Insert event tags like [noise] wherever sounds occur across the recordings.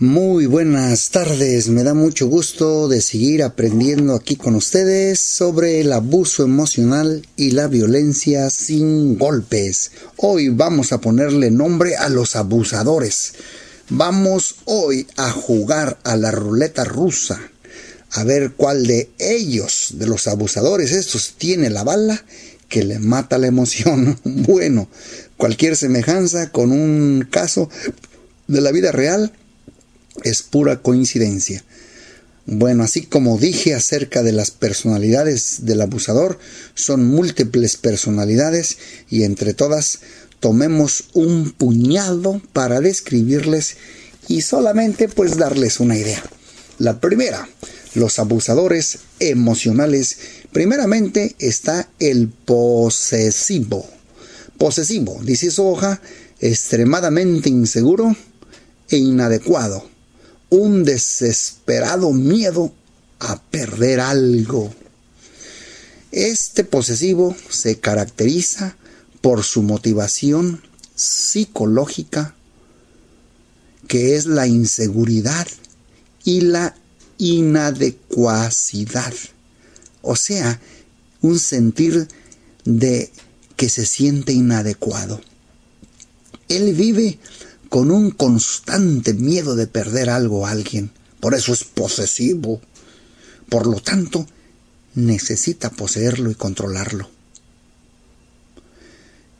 Muy buenas tardes, me da mucho gusto de seguir aprendiendo aquí con ustedes sobre el abuso emocional y la violencia sin golpes. Hoy vamos a ponerle nombre a los abusadores. Vamos hoy a jugar a la ruleta rusa, a ver cuál de ellos, de los abusadores estos, tiene la bala que le mata la emoción. [laughs] Bueno, cualquier semejanza con un caso de la vida real es pura coincidencia. Bueno, así como dije acerca de las personalidades del abusador, son múltiples personalidades y entre todas tomemos un puñado para describirles y solamente pues darles una idea. La primera, los abusadores emocionales. Primeramente está el posesivo. Posesivo, dice su hoja, extremadamente inseguro e inadecuado un desesperado miedo a perder algo. Este posesivo se caracteriza por su motivación psicológica, que es la inseguridad y la inadecuacidad. O sea, un sentir de que se siente inadecuado. Él vive con un constante miedo de perder algo a alguien. Por eso es posesivo. Por lo tanto, necesita poseerlo y controlarlo.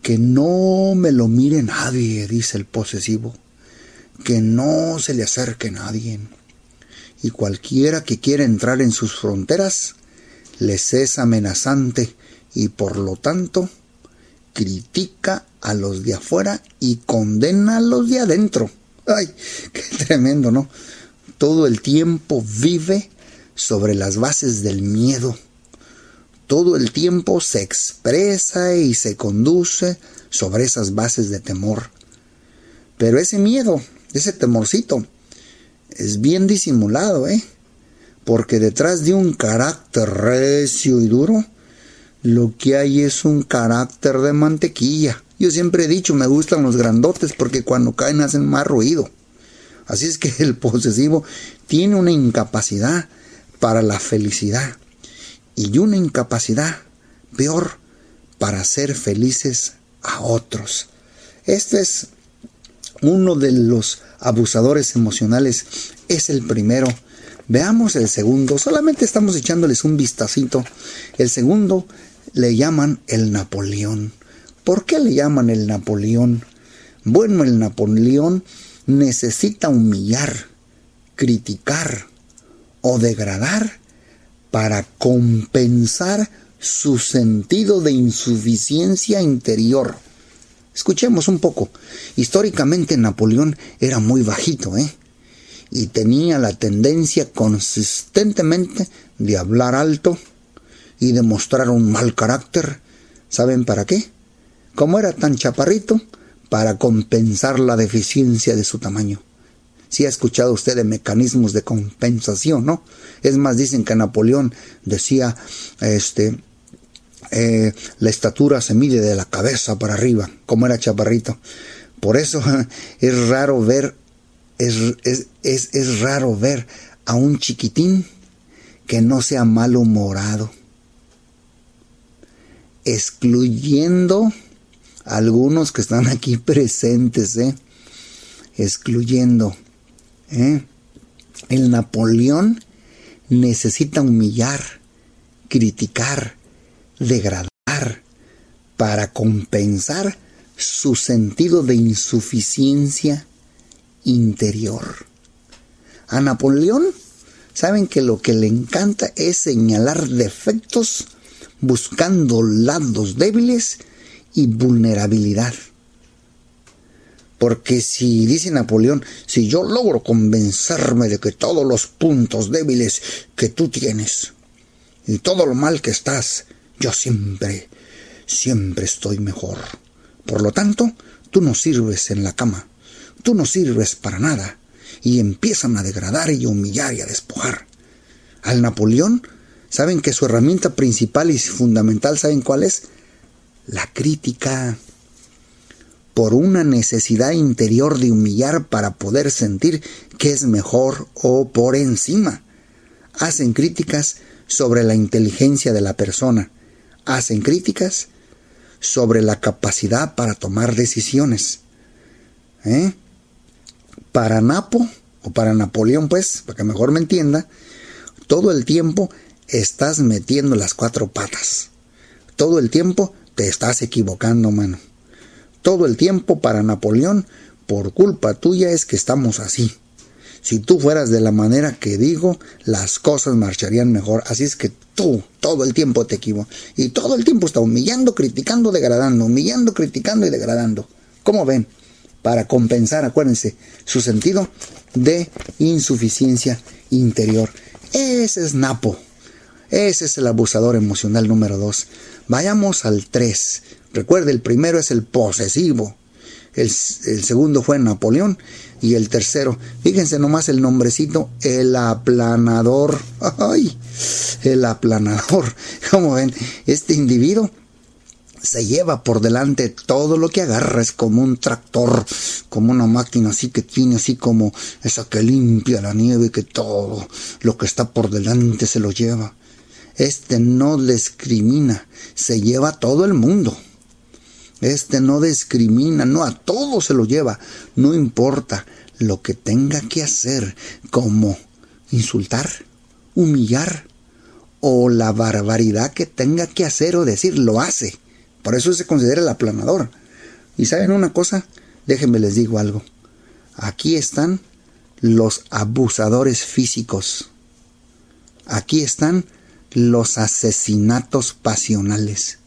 Que no me lo mire nadie, dice el posesivo. Que no se le acerque nadie. Y cualquiera que quiera entrar en sus fronteras, les es amenazante y por lo tanto critica a los de afuera y condena a los de adentro. Ay, qué tremendo, ¿no? Todo el tiempo vive sobre las bases del miedo. Todo el tiempo se expresa y se conduce sobre esas bases de temor. Pero ese miedo, ese temorcito, es bien disimulado, ¿eh? Porque detrás de un carácter recio y duro, lo que hay es un carácter de mantequilla. Yo siempre he dicho, me gustan los grandotes porque cuando caen hacen más ruido. Así es que [laughs] el posesivo tiene una incapacidad para la felicidad y una incapacidad peor para ser felices a otros. Este es uno de los abusadores emocionales, es el primero. Veamos el segundo, solamente estamos echándoles un vistacito. El segundo le llaman el Napoleón. ¿Por qué le llaman el Napoleón? Bueno, el Napoleón necesita humillar, criticar o degradar para compensar su sentido de insuficiencia interior. Escuchemos un poco. Históricamente Napoleón era muy bajito, ¿eh? Y tenía la tendencia consistentemente de hablar alto, y demostrar un mal carácter. ¿Saben para qué? Como era tan chaparrito, para compensar la deficiencia de su tamaño. Si ha escuchado usted de mecanismos de compensación, ¿no? Es más, dicen que Napoleón decía, este, eh, la estatura se mide de la cabeza para arriba, como era chaparrito. Por eso [laughs] es raro ver, es, es, es, es raro ver a un chiquitín que no sea malhumorado excluyendo algunos que están aquí [laughs] presentes, ¿eh? excluyendo. ¿eh? El Napoleón necesita humillar, criticar, degradar para compensar su sentido de insuficiencia interior. A Napoleón, saben que lo que le encanta es señalar defectos buscando lados débiles y vulnerabilidad. Porque si, dice Napoleón, si yo logro convencerme de que todos los puntos débiles que tú tienes y todo lo mal que estás, yo siempre, siempre estoy mejor. Por lo tanto, tú no sirves en la cama, tú no sirves para nada, y empiezan a degradar y a humillar y a despojar. Al Napoleón saben que su herramienta principal y fundamental, ¿saben cuál es? La crítica. por una necesidad interior de humillar para poder sentir que es mejor o por encima. Hacen críticas sobre la inteligencia de la persona. Hacen críticas sobre la capacidad para tomar decisiones. ¿Eh? Para Napo, o para Napoleón, pues, para que mejor me entienda, todo el tiempo estás metiendo las cuatro patas. Todo el tiempo te estás equivocando, mano. Todo el tiempo para Napoleón, por culpa tuya es que estamos así. Si tú fueras de la manera que digo, las cosas marcharían mejor. Así es que tú todo el tiempo te equivocas. Y todo el tiempo está humillando, criticando, degradando, humillando, criticando y degradando. ¿Cómo ven? Para compensar, acuérdense, su sentido de insuficiencia interior. Ese es Napo. Ese es el abusador emocional número 2. Vayamos al 3. Recuerde, el primero es el posesivo. El, el, segundo fue Napoleón. Y el tercero, fíjense nomás el nombrecito, el aplanador. [laughs] ¡Ay! El aplanador. [laughs] Como ven, este individuo se lleva por delante todo lo que agarra, es como un tractor, como una máquina así que tiene así como esa que limpia la nieve, que todo lo que está por delante se lo lleva. Este no discrimina, se lleva a todo el mundo. Este no discrimina, no a todo se lo lleva, no importa lo que tenga que hacer, como insultar, humillar o la barbaridad que tenga que hacer o decir, lo hace por eso se considera el aplanador. Y saben una cosa, déjenme les digo algo. Aquí están los abusadores físicos. Aquí están los asesinatos pasionales.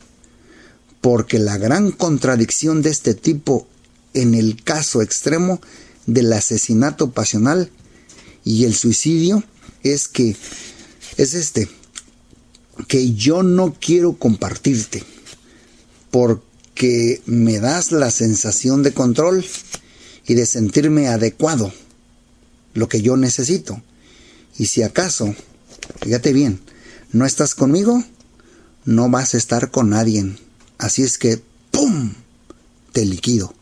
Porque la gran contradicción de este tipo en el caso extremo del asesinato pasional y el suicidio es que es este que yo no quiero compartirte porque me das la sensación de control y de sentirme adecuado, lo que yo necesito. Y si acaso, fíjate bien, no estás conmigo, no vas a estar con nadie. Así es que, ¡pum!, te liquido,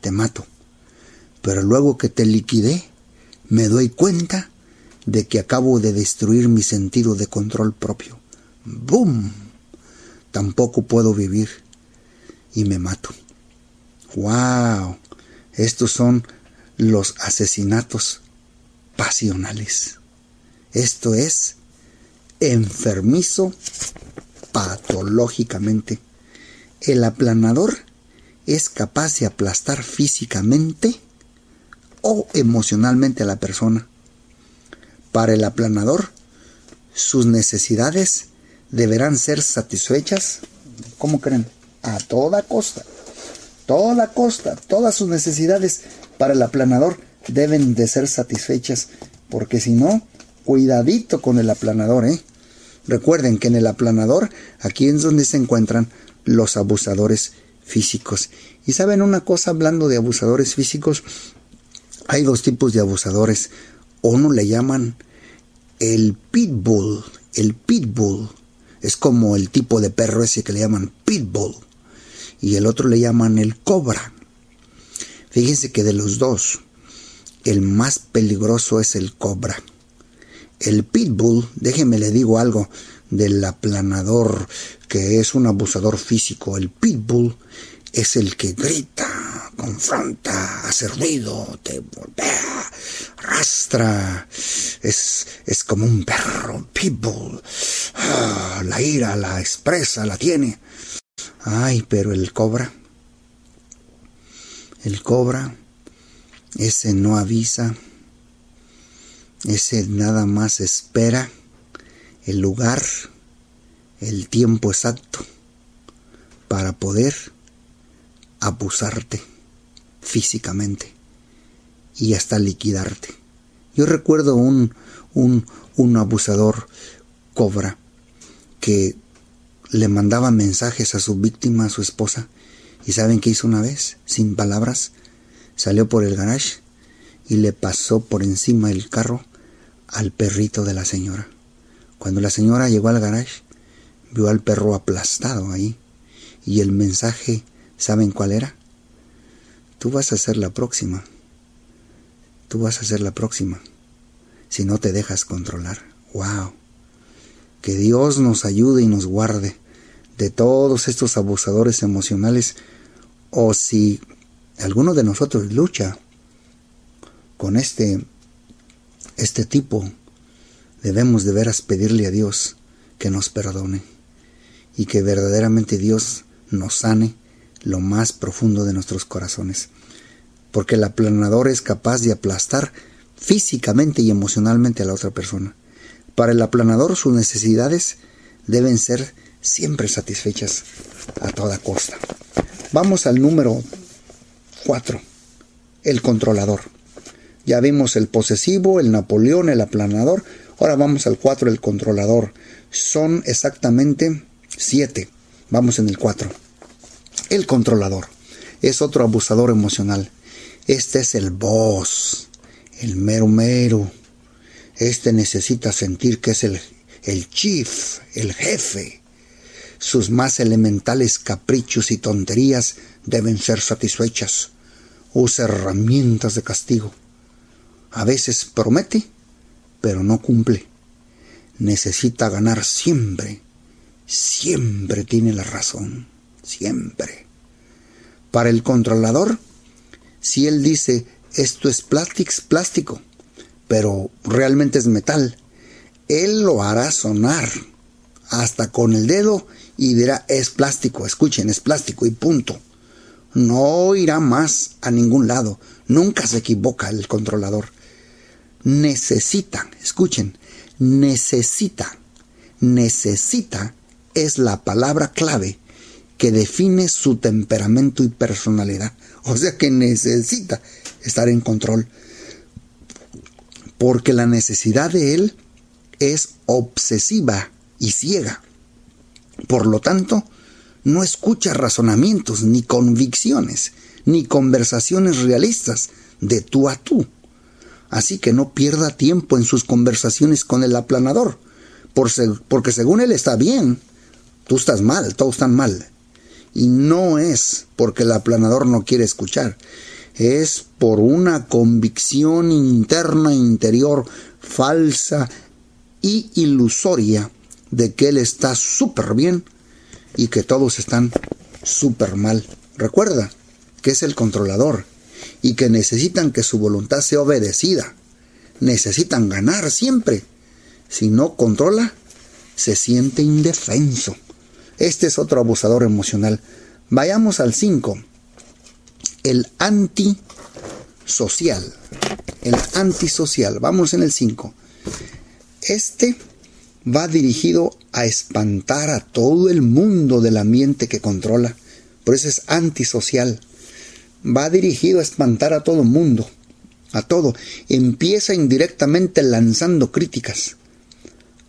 te mato. Pero luego que te liquidé, me doy cuenta de que acabo de destruir mi sentido de control propio. ¡Bum! Tampoco puedo vivir y me mato. ¡Wow! Estos son los asesinatos pasionales. Esto es enfermizo patológicamente. El aplanador es capaz de aplastar físicamente o emocionalmente a la persona. Para el aplanador, sus necesidades deberán ser satisfechas. ¿Cómo creen? a toda costa. Toda costa, todas sus necesidades para el aplanador deben de ser satisfechas, porque si no, cuidadito con el aplanador, ¿eh? Recuerden que en el aplanador, aquí es donde se encuentran los abusadores físicos. Y saben una cosa, hablando de abusadores físicos, hay dos tipos de abusadores. Uno le llaman el pitbull. El pitbull es como el tipo de perro ese que le llaman pitbull y el otro le llaman el cobra. Fíjense que de los dos, el más peligroso es el cobra. El pitbull, déjeme le digo algo del aplanador, que es un abusador físico. El pitbull es el que grita, confronta, hace ruido, te voltea, arrastra. Es, es como un perro, pitbull. Ah, la ira la expresa, la tiene. Ay, pero el cobra, el cobra, ese no avisa, ese nada más espera el lugar, el tiempo exacto para poder abusarte físicamente y hasta liquidarte. Yo recuerdo un, un, un abusador cobra que le mandaba mensajes a su víctima, a su esposa. ¿Y saben qué hizo una vez? Sin palabras, salió por el garage y le pasó por encima del carro al perrito de la señora. Cuando la señora llegó al garage, vio al perro aplastado ahí. Y el mensaje, ¿saben cuál era? tú vas a ser la próxima. Tú vas a ser la próxima. Si no te dejas controlar. ¡Wow! Que Dios nos ayude y nos guarde de todos estos abusadores emocionales. O si alguno de nosotros lucha con este, este tipo, debemos de veras pedirle a Dios que nos perdone y que verdaderamente Dios nos sane lo más profundo de nuestros corazones. Porque el aplanador es capaz de aplastar físicamente y emocionalmente a la otra persona. Para el aplanador sus necesidades deben ser siempre satisfechas a toda costa. Vamos al número 4, el controlador. Ya vimos el posesivo, el Napoleón, el aplanador. Ahora vamos al 4, el controlador. Son exactamente 7. Vamos en el 4. El controlador es otro abusador emocional. Este es el boss, el mero mero. Este necesita sentir que es el, el chief, el jefe. Sus más elementales caprichos y tonterías deben ser satisfechas. Usa herramientas de castigo. A veces promete, pero no cumple. Necesita ganar siempre. Siempre tiene la razón. Siempre. Para el controlador, si él dice esto es plástico, pero realmente es metal, él lo hará sonar hasta con el dedo y dirá es plástico, escuchen, es plástico y punto. No irá más a ningún lado, nunca se equivoca el controlador. Necesita, escuchen, necesita, necesita es la palabra clave que define su temperamento y personalidad. O sea que necesita estar en control. Porque la necesidad de él es obsesiva y ciega. Por lo tanto, no escucha razonamientos, ni convicciones, ni conversaciones realistas de tú a tú. Así que no pierda tiempo en sus conversaciones con el aplanador, porque según él está bien, tú estás mal, todos están mal. Y no es porque el aplanador no quiere escuchar, es por una convicción interna, interior, falsa y ilusoria de que él está súper bien y que todos están súper mal. Recuerda que es el controlador y que necesitan que su voluntad sea obedecida. Necesitan ganar siempre. Si no controla, se siente indefenso. Este es otro abusador emocional. Vayamos al 5. El antisocial. El antisocial. Vamos en el 5. Este va dirigido a espantar a todo el mundo del ambiente que controla. Por eso es antisocial. Va dirigido a espantar a todo mundo. A todo. Empieza indirectamente lanzando críticas.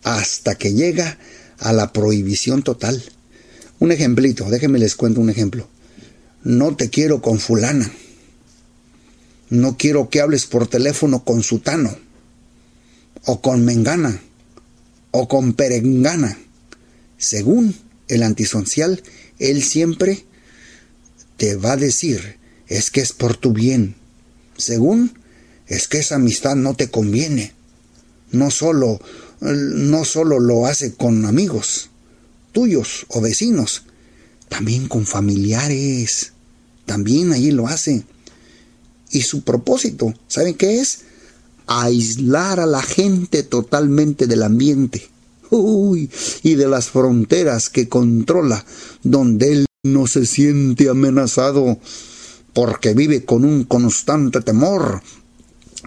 Hasta que llega a la prohibición total. Un ejemplito, déjenme les cuento un ejemplo. No te quiero con fulana. No quiero que hables por teléfono con sutano. O con mengana. O con perengana. Según el antisocial, él siempre te va a decir, es que es por tu bien. Según, es que esa amistad no te conviene. No solo, no solo lo hace con amigos, tuyos o vecinos, también con familiares. También allí lo hace. Y su propósito, ¿saben qué es? Aislar a la gente totalmente del ambiente. Uy, y de las fronteras que controla, donde él no se siente amenazado, porque vive con un constante temor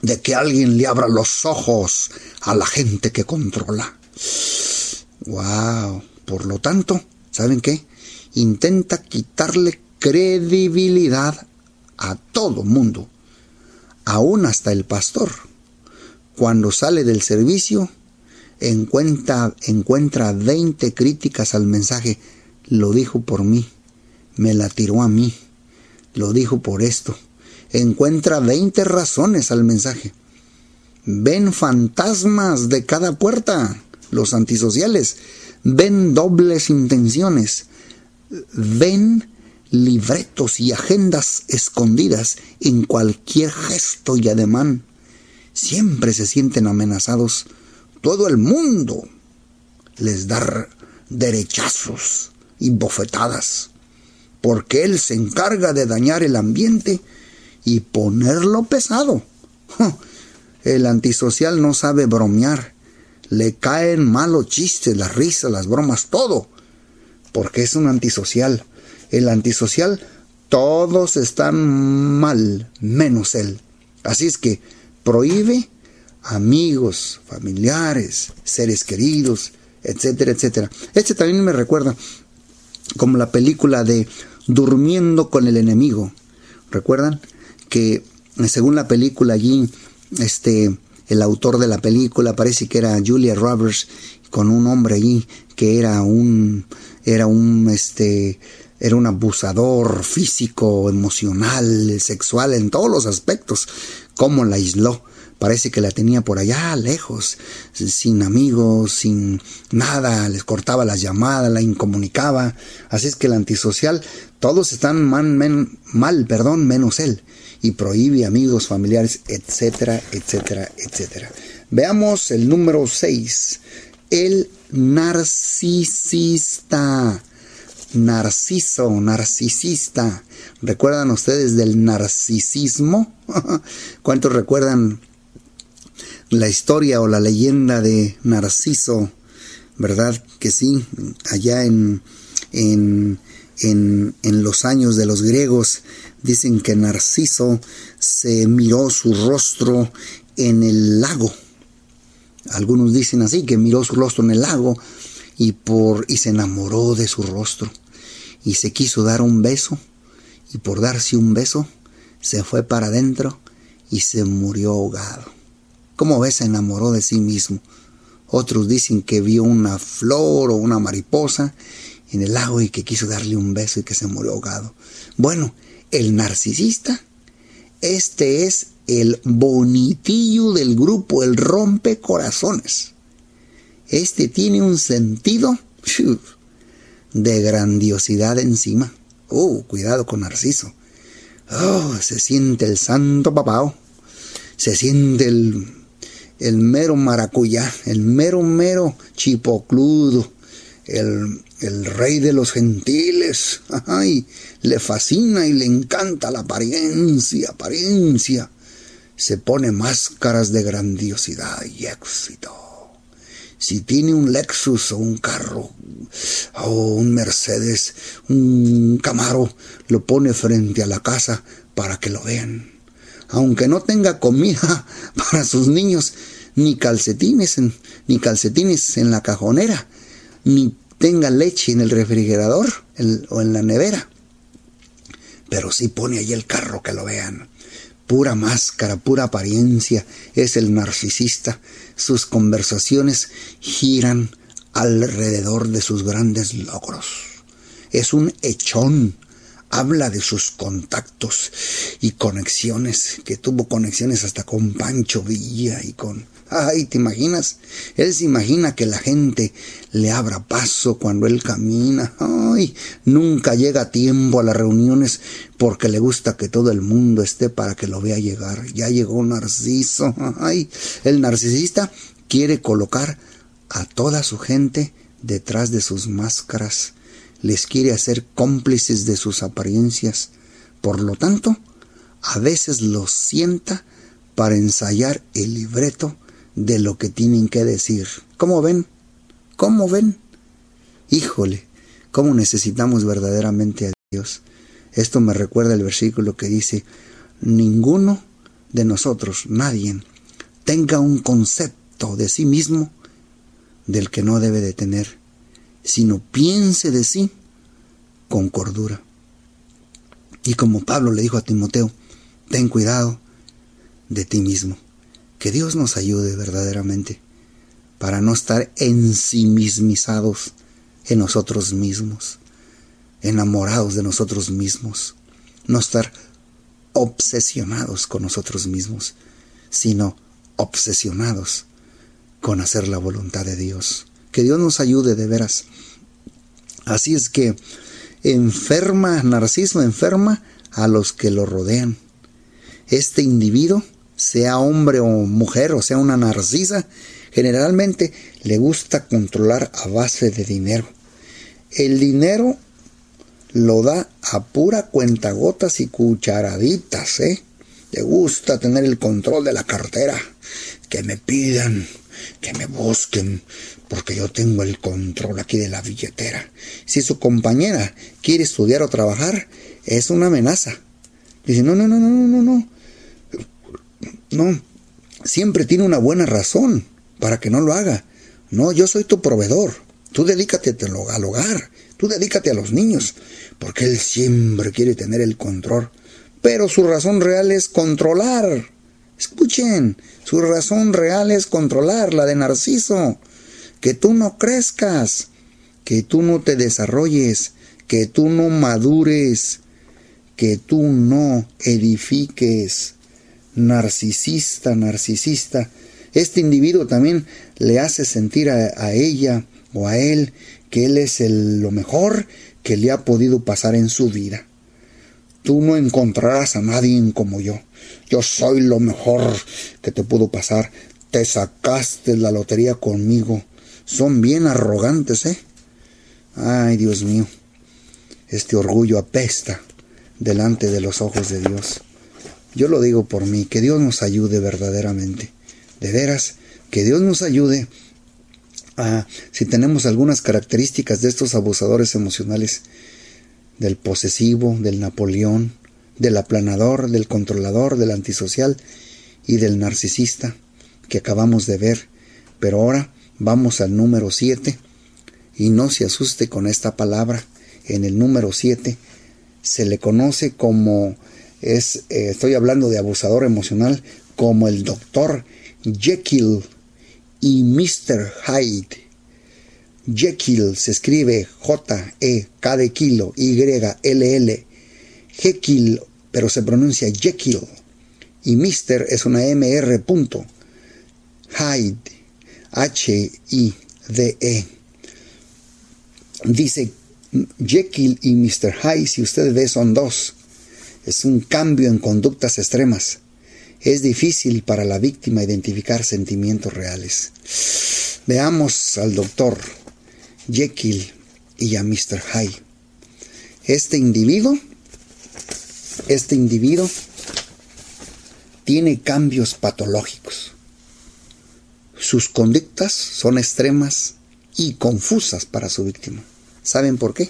de que alguien le abra los ojos a la gente que controla. ¡Wow! Por lo tanto, ¿saben qué? Intenta quitarle credibilidad a todo mundo, aún hasta el pastor. Cuando sale del servicio, encuentra, encuentra 20 críticas al mensaje. Lo dijo por mí, me la tiró a mí, lo dijo por esto. Encuentra 20 razones al mensaje. Ven fantasmas de cada puerta, los antisociales ven dobles intenciones, ven libretos y agendas escondidas en cualquier gesto y ademán. Siempre se sienten amenazados. Todo el mundo les da derechazos y bofetadas, porque él se encarga de dañar el ambiente y ponerlo pesado. [laughs] El antisocial no sabe bromear, le caen malos chistes, las risas, las bromas, todo, porque es un antisocial. El antisocial, todos están mal, menos él. Así es que prohíbe amigos, familiares, seres queridos, etcétera, etcétera. Este también me recuerda como la película de Durmiendo con el enemigo. ¿Recuerdan? Que según la película allí, este, el autor de la película parece que era Julia Roberts con un hombre allí que era un, era un, este, era un abusador físico, emocional, sexual, en todos los aspectos. ¿Cómo la aisló? Parece que la tenía por allá lejos, sin amigos, sin nada, les cortaba las llamadas, la incomunicaba. Así es que el antisocial, todos están mal, perdón, menos él, y prohíbe amigos, familiares, etcétera, etcétera, etcétera. Veamos el número 6, el narcisista. Narciso, narcisista. ¿Recuerdan ustedes del narcisismo? [laughs] ¿Cuántos recuerdan la historia o la leyenda de Narciso, ¿verdad? Que sí, allá en, en, en, en, los años de los griegos dicen que Narciso se miró su rostro en el lago. Algunos dicen así, que miró su rostro en el lago y, por, y se enamoró de su rostro y se quiso dar un beso y por darse un beso se fue para adentro y se murió ahogado. ¿Cómo ves? Se enamoró de sí mismo. Otros dicen que vio una flor o una mariposa en el lago y que quiso darle un beso y que se murió ahogado. Bueno, el narcisista, este es el bonitillo del grupo, el rompecorazones. Este tiene un sentido de grandiosidad encima. Oh, cuidado con Narciso. Oh, se siente el santo papao. Se siente el el mero maracuyá, el mero mero chipocludo, el, el rey de los gentiles. Ay, le fascina y le encanta la apariencia, apariencia. Se pone máscaras de grandiosidad y éxito. Si tiene un Lexus o un carro o un Mercedes, un Camaro, lo pone frente a la casa para que lo vean aunque no tenga comida [laughs] para sus niños, ni calcetines en, ni calcetines en la cajonera, ni tenga leche en el refrigerador o en la nevera. Pero sí pone ahí el carro que lo vean. Pura máscara, pura apariencia es el narcisista. Sus conversaciones giran alrededor de sus grandes logros. Es un echón habla de sus contactos y conexiones, que tuvo conexiones hasta con Pancho Villa y con... Ay, ¿te imaginas? Él se imagina que la gente le abra paso cuando él camina. Ay, nunca llega a tiempo a las reuniones porque le gusta que todo el mundo esté para que lo vea llegar. Ya llegó Narciso. Ay, el narcisista quiere colocar a toda su gente detrás de sus máscaras les quiere hacer cómplices de sus apariencias. Por lo tanto, a veces los sienta para ensayar el libreto de lo que tienen que decir. ¿Cómo ven? ¿Cómo ven? Híjole, ¿cómo necesitamos verdaderamente a Dios? Esto me recuerda el versículo que dice, ninguno de nosotros, nadie, tenga un concepto de sí mismo del que no debe de tener sino piense de sí con cordura. Y como Pablo le dijo a Timoteo, ten cuidado de ti mismo. Que Dios nos ayude verdaderamente para no estar ensimismizados en nosotros mismos, enamorados de nosotros mismos, no estar obsesionados con nosotros mismos, sino obsesionados con hacer la voluntad de Dios. Que Dios nos ayude de veras. Así es que enferma, narciso enferma a los que lo rodean. Este individuo, sea hombre o mujer, o sea una narcisa, generalmente le gusta controlar a base de dinero. El dinero lo da a pura cuentagotas y cucharaditas, ¿eh? Le gusta tener el control de la cartera, que me pidan, que me busquen, porque yo tengo el control aquí de la billetera. Si su compañera quiere estudiar o trabajar, es una amenaza. Dice, no, no, no, no, no, no. No, siempre tiene una buena razón para que no lo haga. No, yo soy tu proveedor. Tú dedícate al hogar. Tú dedícate a los niños. Porque él siempre quiere tener el control. Pero su razón real es controlar. Escuchen, su razón real es controlar, la de Narciso. Que tú no crezcas, que tú no te desarrolles, que tú no madures, que tú no edifiques. Narcisista, narcisista. Este individuo también le hace sentir a, ella o a él que él es lo mejor que le ha podido pasar en su vida. Tú no encontrarás a nadie como yo. Yo soy lo mejor que te pudo pasar. Te sacaste la lotería conmigo. Son bien arrogantes, ¿eh? Ay, Dios mío. Este orgullo apesta delante de los ojos de Dios. Yo lo digo por mí, que Dios nos ayude verdaderamente. De veras, que Dios nos ayude a, si tenemos algunas características de estos abusadores emocionales, del posesivo, del Napoleón, del aplanador, del controlador, del antisocial y del narcisista que acabamos de ver. Pero ahora vamos al número 7 y no se asuste con esta palabra. En el número 7 se le conoce como es, eh, estoy hablando de abusador emocional, como el doctor Jekyll y Mr. Hyde. Jekyll se escribe J-E-K de kilo, Y-L-L. Jekyll, pero se pronuncia Jekyll. Y Mr. es una M-R punto. Hyde, H-I-D-E. Dice Jekyll y Mr. Hyde, si usted ve, son dos. Es un cambio en conductas extremas. Es difícil para la víctima identificar sentimientos reales. Veamos al doctor Jekyll y a Mr. Hyde. Este individuo, este individuo tiene cambios patológicos. Sus conductas son extremas y confusas para su víctima. ¿Saben por qué?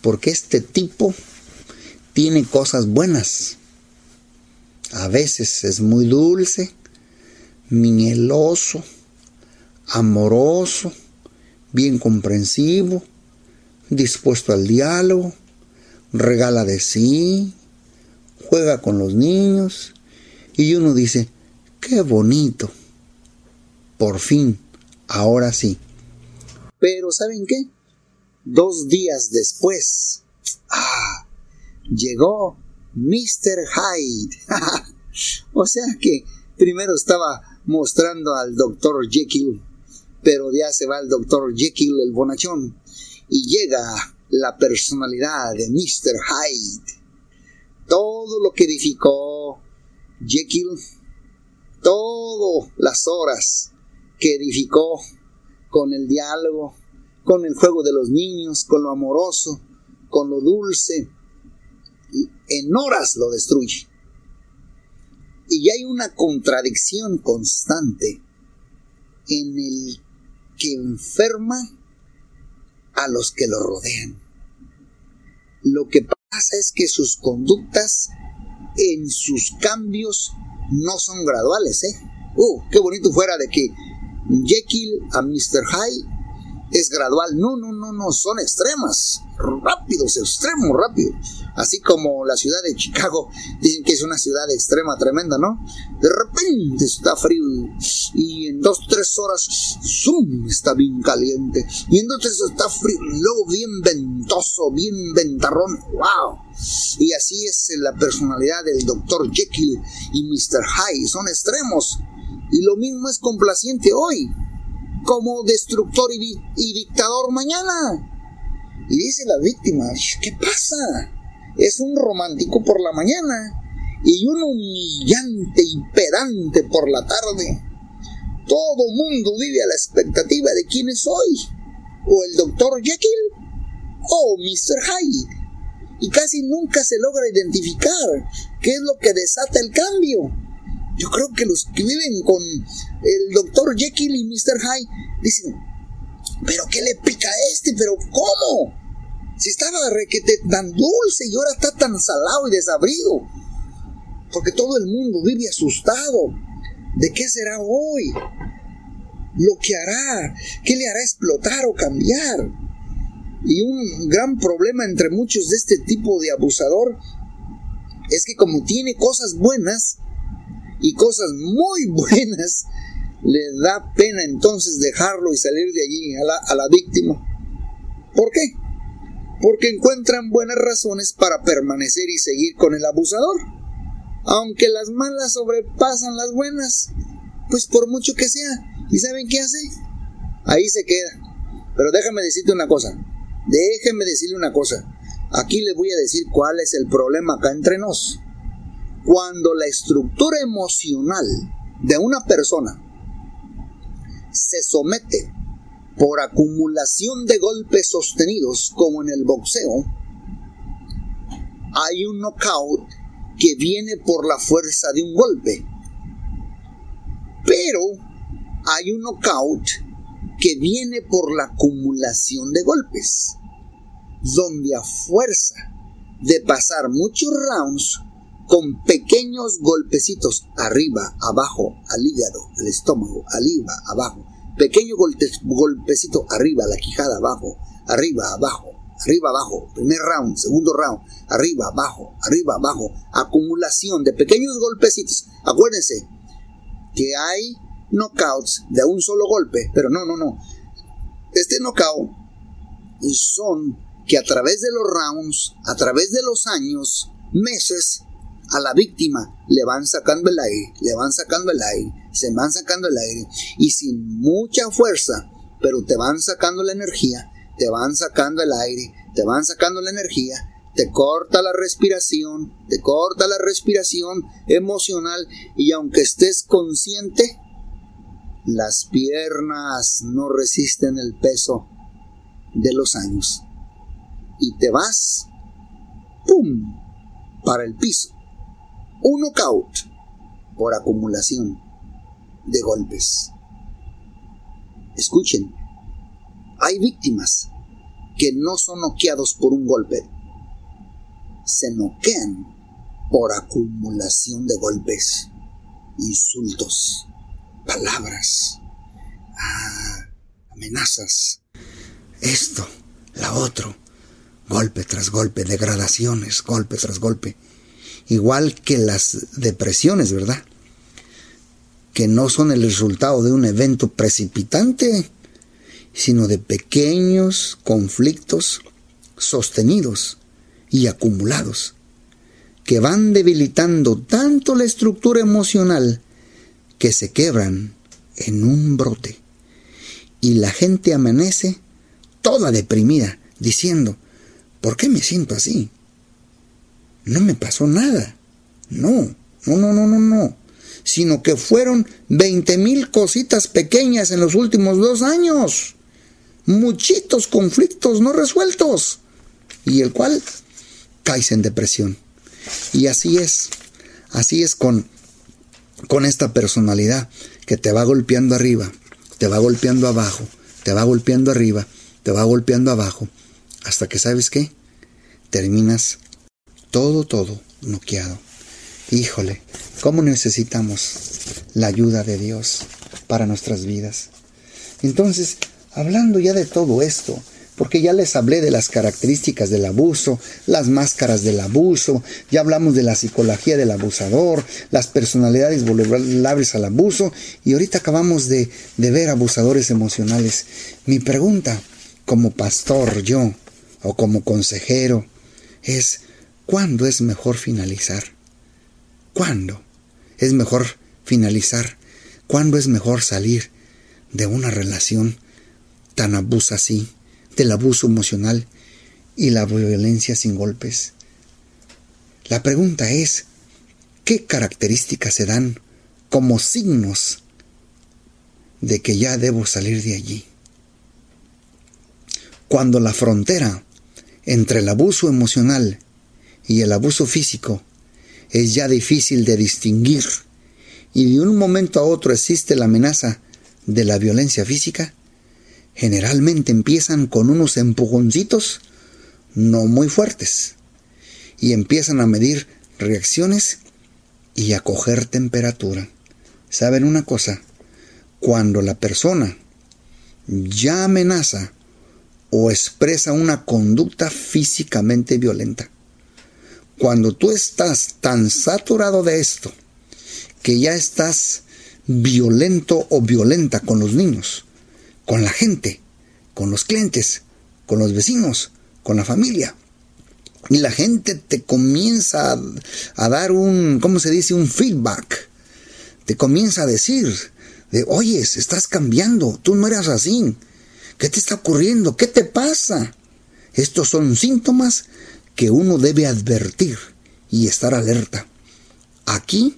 Porque este tipo tiene cosas buenas. A veces es muy dulce, mieloso, amoroso, bien comprensivo, dispuesto al diálogo, regala de sí, juega con los niños y uno dice, qué bonito, por fin, ahora sí. Pero ¿saben qué? Dos días después, ah, llegó Mr. Hyde. [laughs] o sea que primero estaba mostrando al doctor Jekyll pero ya se va el doctor Jekyll el bonachón y llega la personalidad de Mr. Hyde. Todo lo que edificó Jekyll, todas las horas que edificó con el diálogo, con el juego de los niños, con lo amoroso, con lo dulce, en horas lo destruye. Y hay una contradicción constante en el que enferma a los que lo rodean. Lo que pasa es que sus conductas en sus cambios no son graduales, ¿eh? Uh, qué bonito fuera de que Jekyll a Mr. Hyde es gradual. No, no, no, no, son extremas, rápidos, extremos, rápidos. Así como la ciudad de Chicago, [laughs] dicen que es una ciudad extrema, tremenda, ¿no? De repente está frío y en dos, tres horas, ¡zum! está bien caliente. Y entonces está frío, luego bien ventoso, bien ventarrón, ¡wow! Y así es la personalidad del Dr. Jekyll y Mr. Hyde, son extremos. Y lo mismo es complaciente hoy como destructor y, dictador mañana. Y dice la víctima, ¿qué pasa? Es un romántico por la mañana y un humillante y pedante por la tarde. Todo mundo vive a la expectativa de quién es hoy, o el doctor Jekyll o Mr. Hyde, y casi nunca se logra identificar qué es lo que desata el cambio. Yo creo que los que viven con el doctor Jekyll y Mr. Hyde dicen, pero ¿qué le pica a este? ¿Pero cómo? Si estaba requete tan dulce y ahora está tan salado y desabrido porque todo el mundo vive asustado. ¿De qué será hoy? Lo que hará, qué le hará explotar o cambiar. Y un gran problema entre muchos de este tipo de abusador es que como tiene cosas buenas y cosas muy [laughs] buenas, le da pena entonces dejarlo y salir de allí a la, a la víctima. ¿Por qué? Porque encuentran buenas razones para permanecer y seguir con el abusador aunque las malas sobrepasan las buenas, pues por mucho que sea. ¿Y saben qué hace? Ahí se queda. Pero déjame decirte una cosa. Déjeme decirle una cosa. Aquí le voy a decir cuál es el problema acá entre nos. Cuando la estructura emocional de una persona se somete por acumulación de golpes sostenidos como en el boxeo, hay un knockout que viene por la fuerza de un golpe. Pero hay un knockout que viene por la acumulación de golpes, donde a fuerza de pasar muchos rounds con pequeños golpecitos arriba, abajo, al hígado, al estómago, arriba, abajo, pequeño golpecito arriba, la quijada, abajo, arriba, abajo, arriba, abajo, primer round, segundo round, arriba, abajo, arriba, abajo, acumulación de pequeños golpecitos. Acuérdense que hay knockouts de un solo golpe, pero no, no, no. Este knockout son que a través de los rounds, a través de los años, meses, a la víctima le van sacando el aire, le van sacando el aire, se van sacando el aire y sin mucha fuerza, pero te van sacando la energía te van sacando el aire, te van sacando la energía, te corta la respiración, te corta la respiración emocional y aunque estés consciente, las piernas no resisten el peso de los años. Y te vas, ¡pum!, para el piso. Un knockout por acumulación de golpes. Escuchen, hay víctimas que no son noqueados por un golpe, se noquean por acumulación de golpes, insultos, palabras, ah, amenazas, esto, la otro, golpe tras golpe, degradaciones, golpe tras golpe, igual que las depresiones, ¿verdad? Que no son el resultado de un evento precipitante, sino de pequeños conflictos sostenidos y acumulados, que van debilitando tanto la estructura emocional que se quebran en un brote. Y la gente amanece toda deprimida, diciendo, ¿por qué me siento así? No me pasó nada. No, no, no, no, no, no. Sino que fueron veinte mil cositas pequeñas en los últimos dos años muchitos conflictos no resueltos y el cual caes en depresión. Y así es, así es con, con esta personalidad que te va golpeando arriba, te va golpeando abajo, te va golpeando arriba, te va golpeando abajo, hasta que sabes qué, terminas todo, todo noqueado. Híjole, ¿cómo necesitamos la ayuda de Dios para nuestras vidas? Entonces, Hablando ya de todo esto, porque ya les hablé de las características del abuso, las máscaras del abuso, ya hablamos de la psicología del abusador, las personalidades vulnerables al abuso, y ahorita acabamos de, de ver abusadores emocionales. Mi pregunta, como pastor yo, o como consejero, es, ¿cuándo es mejor finalizar? ¿Cuándo es mejor finalizar? ¿Cuándo es mejor salir de una relación tan abusa así, del abuso emocional, y la violencia sin golpes. La pregunta es, ¿qué características se dan como signos de que ya debo salir de allí? Cuando la frontera entre el abuso emocional y el abuso físico es ya difícil de distinguir y de un momento a otro existe la amenaza de la violencia física, generalmente empiezan con unos empujoncitos no muy fuertes y empiezan a medir reacciones y a coger temperatura. ¿Saben una cosa? Cuando la persona ya amenaza o expresa una conducta físicamente violenta, cuando tú estás tan saturado de esto que ya estás violento o violenta con los niños, con la gente, con los clientes, con los vecinos, con la familia. Y la gente te comienza a, dar un, ¿cómo se dice? Un feedback. Te comienza a decir, de, oye, estás cambiando, tú no eras así. ¿Qué te está ocurriendo? ¿Qué te pasa? Estos son síntomas que uno debe advertir y estar alerta. Aquí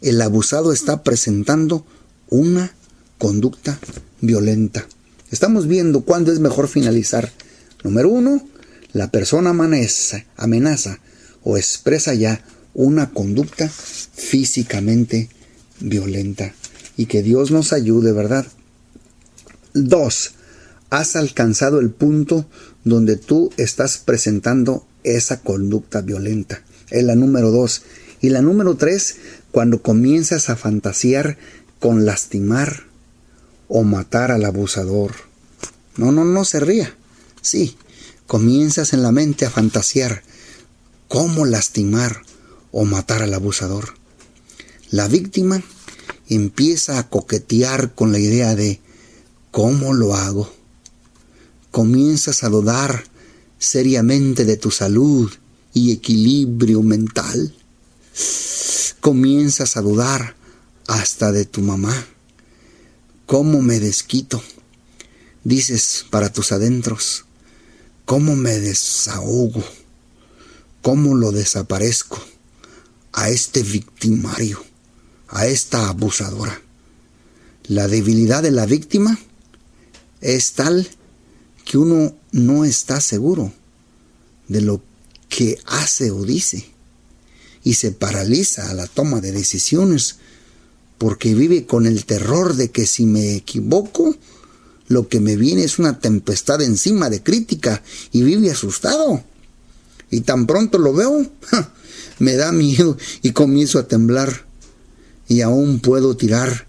el abusado está presentando una conducta violenta. Estamos viendo cuándo es mejor finalizar. Número uno, la persona amenaza, amenaza o expresa ya una conducta físicamente violenta. Y que Dios nos ayude, ¿verdad? Dos, has alcanzado el punto donde tú estás presentando esa conducta violenta. Es la número dos. Y la número tres, cuando comienzas a fantasear con lastimar o matar al abusador. No, no, no se ría. Sí, comienzas en la mente a fantasear cómo lastimar o matar al abusador. La víctima empieza a coquetear con la idea de ¿cómo lo hago? Comienzas a dudar seriamente de tu salud y equilibrio mental. Comienzas a dudar hasta de tu mamá. ¿Cómo me desquito? Dices para tus adentros, ¿cómo me desahogo? ¿Cómo lo desaparezco a este victimario, a esta abusadora? La debilidad de la víctima es tal que uno no está seguro de lo que hace o dice y se paraliza a la toma de decisiones porque vive con el terror de que si me equivoco, lo que me viene es una tempestad encima de crítica y vive asustado. Y tan pronto lo veo, me da miedo y comienzo a temblar y aún puedo tirar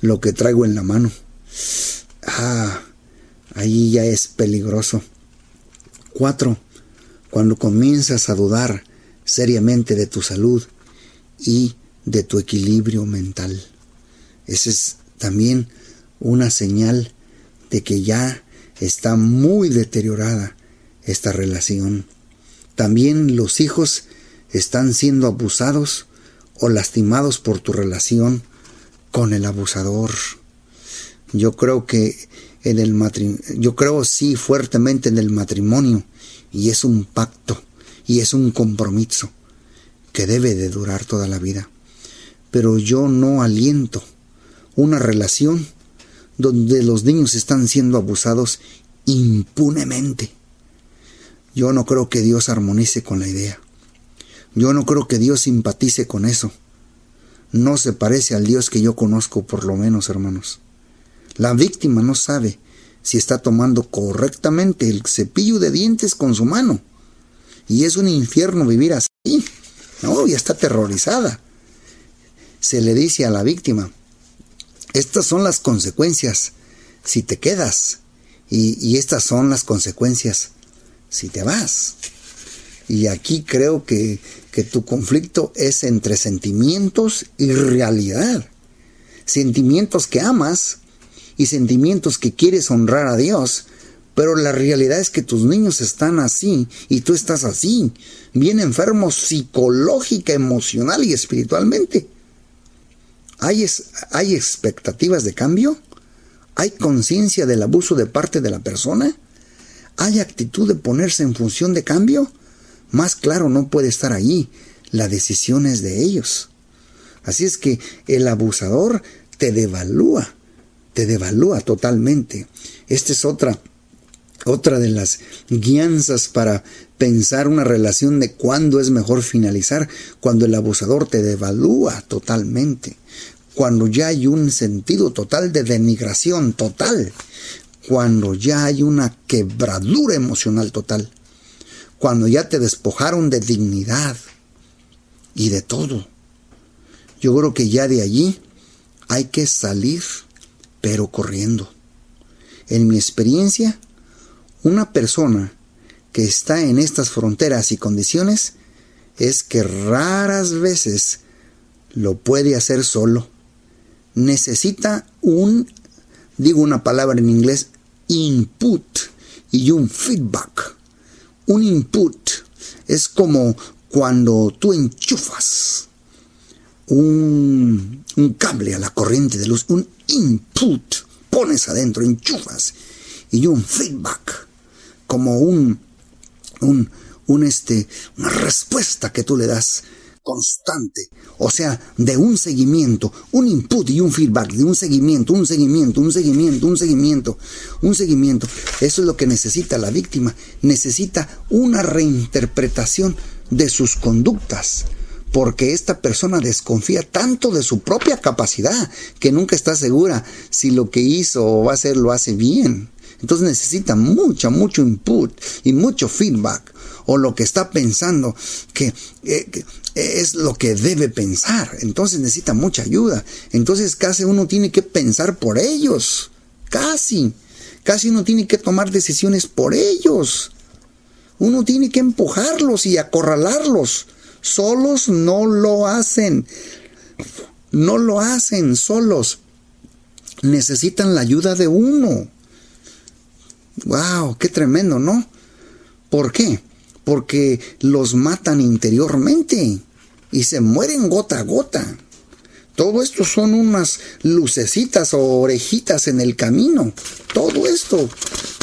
lo que traigo en la mano. Ah, ahí ya es peligroso. Cuatro, cuando comienzas a dudar seriamente de tu salud y de tu equilibrio mental. Esa es también una señal de que ya está muy deteriorada esta relación. También los hijos están siendo abusados o lastimados por tu relación con el abusador. Yo creo que en el yo creo sí fuertemente en el matrimonio y es un pacto y es un compromiso que debe de durar toda la vida pero yo no aliento una relación donde los niños están siendo abusados impunemente. Yo no creo que Dios armonice con la idea. Yo no creo que Dios simpatice con eso. No se parece al Dios que yo conozco, por lo menos, hermanos. La víctima no sabe si está tomando correctamente el cepillo de dientes con su mano. Y es un infierno vivir así. No, ya está aterrorizada se le dice a la víctima, estas son las consecuencias si te quedas y, estas son las consecuencias si te vas. Y aquí creo que, que tu conflicto es entre sentimientos y realidad. Sentimientos que amas y sentimientos que quieres honrar a Dios, pero la realidad es que tus niños están así y tú estás así, bien enfermos psicológica, emocional y espiritualmente. ¿Hay, ¿Hay expectativas de cambio? ¿Hay conciencia del abuso de parte de la persona? hay actitud de ponerse en función de cambio, más claro no puede estar allí. La decisión es de ellos. Así es que el abusador te devalúa, te devalúa totalmente. Esta es otra, otra de las guianzas para pensar una relación de cuándo es mejor finalizar, cuando el abusador te devalúa totalmente, cuando ya hay un sentido total de denigración total, cuando ya hay una quebradura emocional total, cuando ya te despojaron de dignidad y de todo. Yo creo que ya de allí hay que salir, pero corriendo. En mi experiencia, una persona que está en estas fronteras y condiciones es que raras veces lo puede hacer solo. Necesita un, digo una palabra en inglés, input y un feedback. Un input es como cuando tú enchufas un, un, cable a la corriente de luz, un input, pones adentro, enchufas, y un feedback, como un, un, un este, una respuesta que tú le das constante, o sea, de un seguimiento, un input y un feedback, de un seguimiento, un seguimiento, un seguimiento, un seguimiento, un seguimiento. Eso es lo que necesita la víctima, necesita una reinterpretación de sus conductas, porque esta persona desconfía tanto de su propia capacidad que nunca está segura si lo que hizo o va a hacer lo hace bien. Entonces necesita mucho, mucho input y mucho feedback o lo que está pensando que, eh, es lo que debe pensar. Entonces necesita mucha ayuda. Entonces casi uno tiene que pensar por ellos. Casi. Casi uno tiene que tomar decisiones por ellos. Uno tiene que empujarlos y acorralarlos. Solos no lo hacen. No lo hacen solos. Necesitan la ayuda de uno. ¡Wow! ¡Qué tremendo, ¿no? ¿Por qué? Porque los matan interiormente y se mueren gota a gota. Todo esto son unas lucecitas o orejitas en el camino. Todo esto,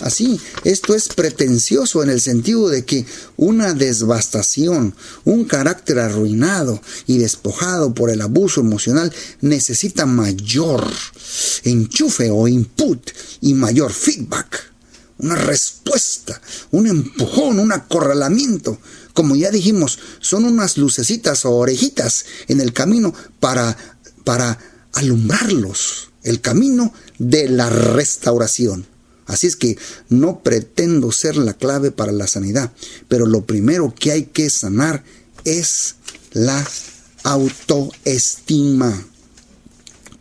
así, esto es pretencioso en el sentido de que una devastación, un carácter arruinado y despojado por el abuso emocional necesita mayor enchufe o input y mayor feedback una respuesta, un empujón, un acorralamiento. Como ya dijimos, son unas lucecitas o orejitas en el camino para, para alumbrarlos, el camino de la restauración. Así es que no pretendo ser la clave para la sanidad, pero lo primero que hay que sanar es la autoestima.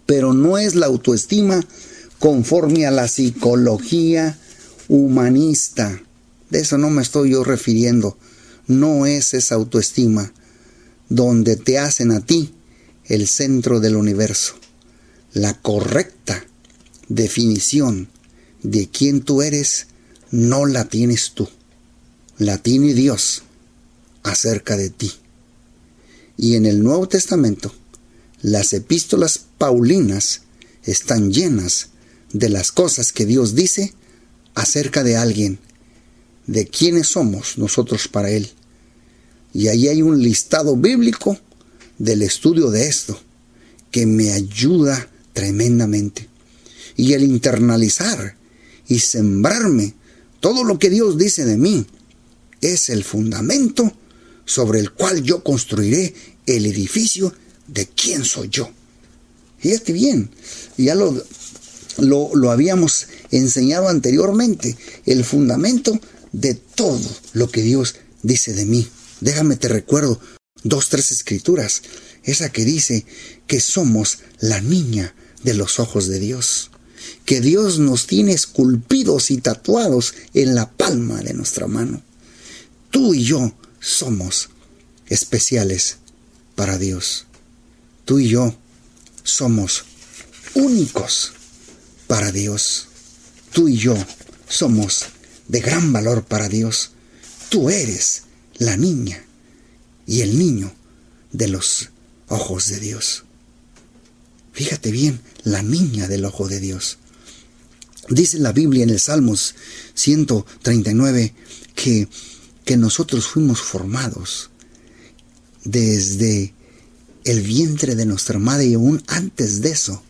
Pero no es la autoestima conforme a la psicología humanista. De eso no me estoy yo refiriendo. No es esa autoestima donde te hacen a ti el centro del universo. La correcta definición de quién tú eres no la tienes tú. La tiene Dios acerca de ti. Y en el Nuevo Testamento, las epístolas paulinas están llenas de las cosas que Dios dice acerca de alguien, de quiénes somos nosotros para Él. Y ahí hay un listado bíblico del estudio de esto, que me ayuda tremendamente. Y el internalizar y sembrarme todo lo que Dios dice de mí es el fundamento sobre el cual yo construiré el edificio de quién soy yo. Fíjate bien, ya lo, lo, lo habíamos enseñado anteriormente, el fundamento de todo lo que Dios dice de mí. Déjame te recuerdo dos, tres escrituras. Esa que dice que somos la niña de los ojos de Dios. Que Dios nos tiene esculpidos y tatuados en la palma de nuestra mano. Tú y yo somos especiales para Dios. Tú y yo somos únicos para Dios. Tú y yo somos de gran valor para Dios. Tú eres la niña y el niño de los ojos de Dios. Fíjate bien, la niña del ojo de Dios. Dice la Biblia en el Salmos 139 que, que nosotros fuimos formados desde el vientre de nuestra madre y aún antes de eso,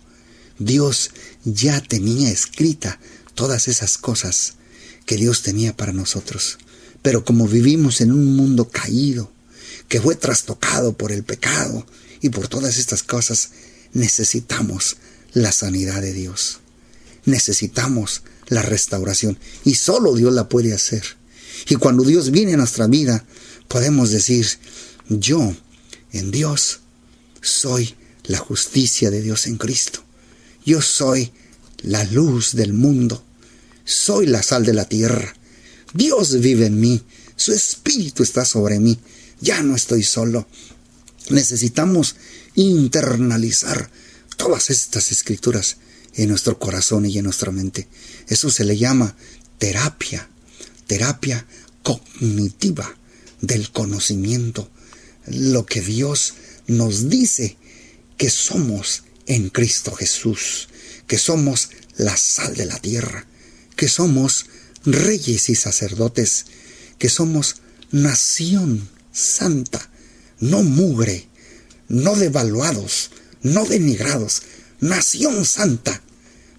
Dios ya tenía escrita todas esas cosas que Dios tenía para nosotros. Pero como vivimos en un mundo caído, que fue trastocado por el pecado y por todas estas cosas, necesitamos la sanidad de Dios. Necesitamos la restauración y solo Dios la puede hacer. Y cuando Dios viene a nuestra vida, podemos decir, yo en Dios soy la justicia de Dios en Cristo. Yo soy la luz del mundo. Soy la sal de la tierra. Dios vive en mí. Su espíritu está sobre mí. Ya no estoy solo. Necesitamos internalizar todas estas escrituras en nuestro corazón y en nuestra mente. Eso se le llama terapia, terapia cognitiva del conocimiento. Lo que Dios nos dice que somos en Cristo Jesús, que somos la sal de la tierra, que somos reyes y sacerdotes, que somos nación santa, no mugre, no devaluados, no denigrados, nación santa,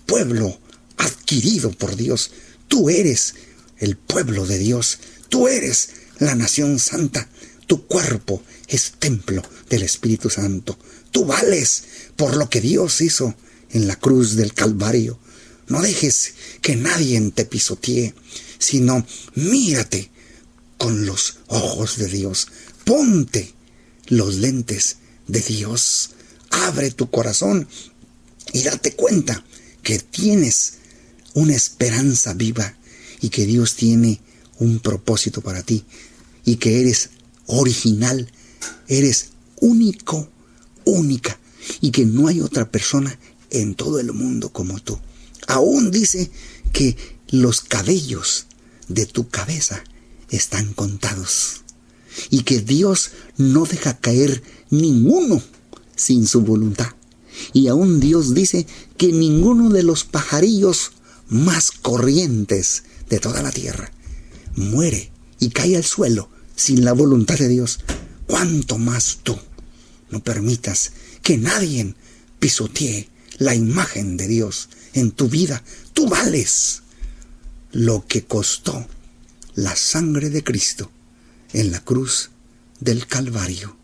pueblo adquirido por Dios. Tú eres el pueblo de Dios, tú eres la nación santa, tu cuerpo es templo del Espíritu Santo. Tú vales por lo que Dios hizo en la cruz del Calvario. No dejes que nadie te pisotee, sino mírate con los ojos de Dios. Ponte los lentes de Dios. Abre tu corazón y date cuenta que tienes una esperanza viva y que Dios tiene un propósito para ti y que eres original, eres único, única y que no hay otra persona en todo el mundo como tú. Aún dice que los cabellos de tu cabeza están contados y que Dios no deja caer ninguno sin su voluntad. Y aún Dios dice que ninguno de los pajarillos más corrientes de toda la tierra muere y cae al suelo sin la voluntad de Dios. ¿Cuánto más tú no permitas que nadie pisotee la imagen de Dios en tu vida? Tú vales lo que costó la sangre de Cristo en la cruz del Calvario.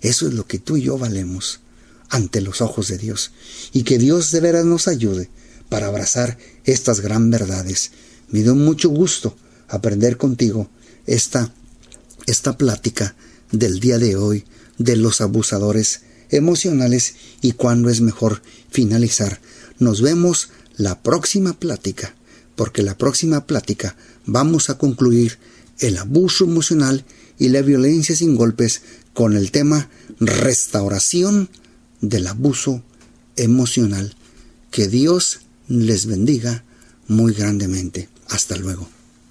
Eso es lo que tú y yo valemos ante los ojos de Dios. Y que Dios de veras nos ayude para abrazar estas gran verdades. Me dio mucho gusto aprender contigo esta, esta plática del día de hoy de los abusadores emocionales y cuándo es mejor finalizar. Nos vemos la próxima plática, porque la próxima plática vamos a concluir el abuso emocional y la violencia sin golpes con el tema restauración del abuso emocional. Que Dios les bendiga muy grandemente. Hasta luego.